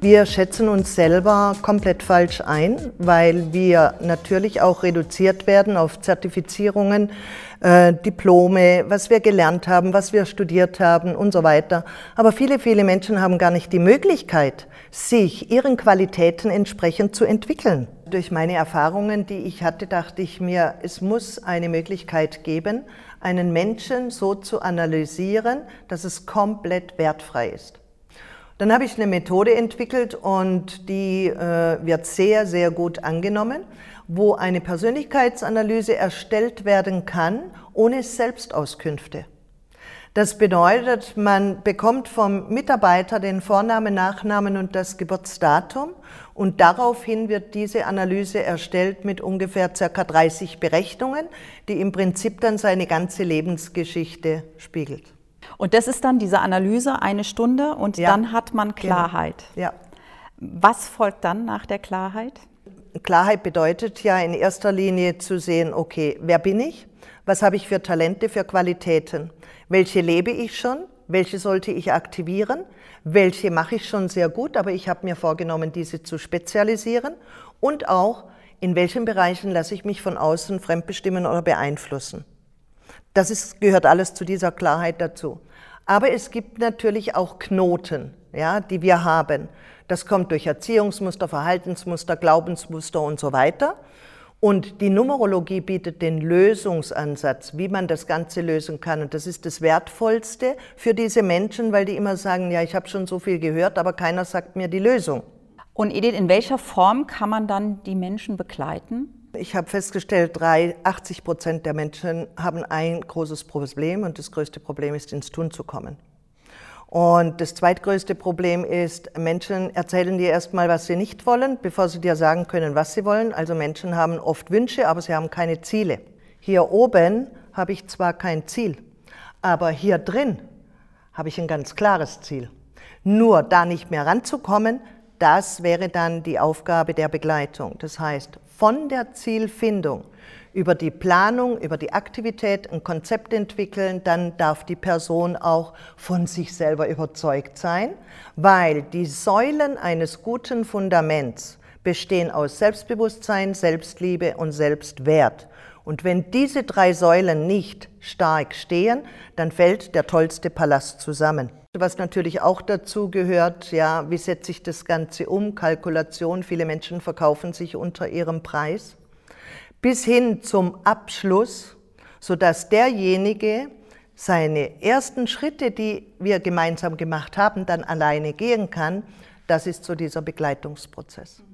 Wir schätzen uns selber komplett falsch ein, weil wir natürlich auch reduziert werden auf Zertifizierungen, äh, Diplome, was wir gelernt haben, was wir studiert haben und so weiter. Aber viele, viele Menschen haben gar nicht die Möglichkeit, sich ihren Qualitäten entsprechend zu entwickeln. Durch meine Erfahrungen, die ich hatte, dachte ich mir, es muss eine Möglichkeit geben, einen Menschen so zu analysieren, dass es komplett wertfrei ist. Dann habe ich eine Methode entwickelt und die äh, wird sehr, sehr gut angenommen, wo eine Persönlichkeitsanalyse erstellt werden kann ohne Selbstauskünfte. Das bedeutet, man bekommt vom Mitarbeiter den Vornamen, Nachnamen und das Geburtsdatum und daraufhin wird diese Analyse erstellt mit ungefähr ca. 30 Berechnungen, die im Prinzip dann seine ganze Lebensgeschichte spiegelt. Und das ist dann diese Analyse, eine Stunde und ja. dann hat man genau. Klarheit. Genau. Ja. Was folgt dann nach der Klarheit? Klarheit bedeutet ja in erster Linie zu sehen, okay, wer bin ich? Was habe ich für Talente, für Qualitäten? Welche lebe ich schon? Welche sollte ich aktivieren? Welche mache ich schon sehr gut, aber ich habe mir vorgenommen, diese zu spezialisieren? Und auch, in welchen Bereichen lasse ich mich von außen fremdbestimmen oder beeinflussen? Das ist, gehört alles zu dieser Klarheit dazu. Aber es gibt natürlich auch Knoten, ja, die wir haben. Das kommt durch Erziehungsmuster, Verhaltensmuster, Glaubensmuster und so weiter. Und die Numerologie bietet den Lösungsansatz, wie man das Ganze lösen kann. Und das ist das Wertvollste für diese Menschen, weil die immer sagen, ja, ich habe schon so viel gehört, aber keiner sagt mir die Lösung. Und Edith, in welcher Form kann man dann die Menschen begleiten? Ich habe festgestellt, 80 Prozent der Menschen haben ein großes Problem und das größte Problem ist, ins Tun zu kommen. Und das zweitgrößte Problem ist, Menschen erzählen dir erstmal, was sie nicht wollen, bevor sie dir sagen können, was sie wollen. Also Menschen haben oft Wünsche, aber sie haben keine Ziele. Hier oben habe ich zwar kein Ziel, aber hier drin habe ich ein ganz klares Ziel. Nur da nicht mehr ranzukommen, das wäre dann die Aufgabe der Begleitung. Das heißt, von der Zielfindung über die Planung, über die Aktivität ein Konzept entwickeln, dann darf die Person auch von sich selber überzeugt sein, weil die Säulen eines guten Fundaments bestehen aus Selbstbewusstsein, Selbstliebe und Selbstwert. Und wenn diese drei Säulen nicht stark stehen, dann fällt der tollste Palast zusammen. Was natürlich auch dazu gehört, ja, wie setze ich das Ganze um? Kalkulation, viele Menschen verkaufen sich unter ihrem Preis. Bis hin zum Abschluss, sodass derjenige seine ersten Schritte, die wir gemeinsam gemacht haben, dann alleine gehen kann. Das ist so dieser Begleitungsprozess.